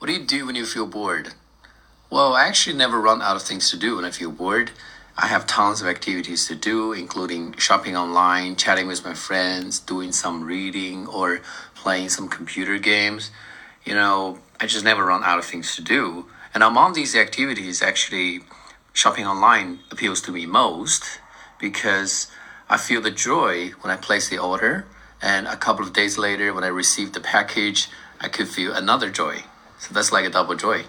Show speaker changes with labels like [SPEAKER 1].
[SPEAKER 1] What do you do when you feel bored? Well, I actually never run out of things to do when I feel bored. I have tons of activities to do, including shopping online, chatting with my friends, doing some reading, or playing some computer games. You know, I just never run out of things to do. And among these activities, actually, shopping online appeals to me most because I feel the joy when I place the order, and a couple of days later, when I receive the package, I could feel another joy. So that's like a double joy.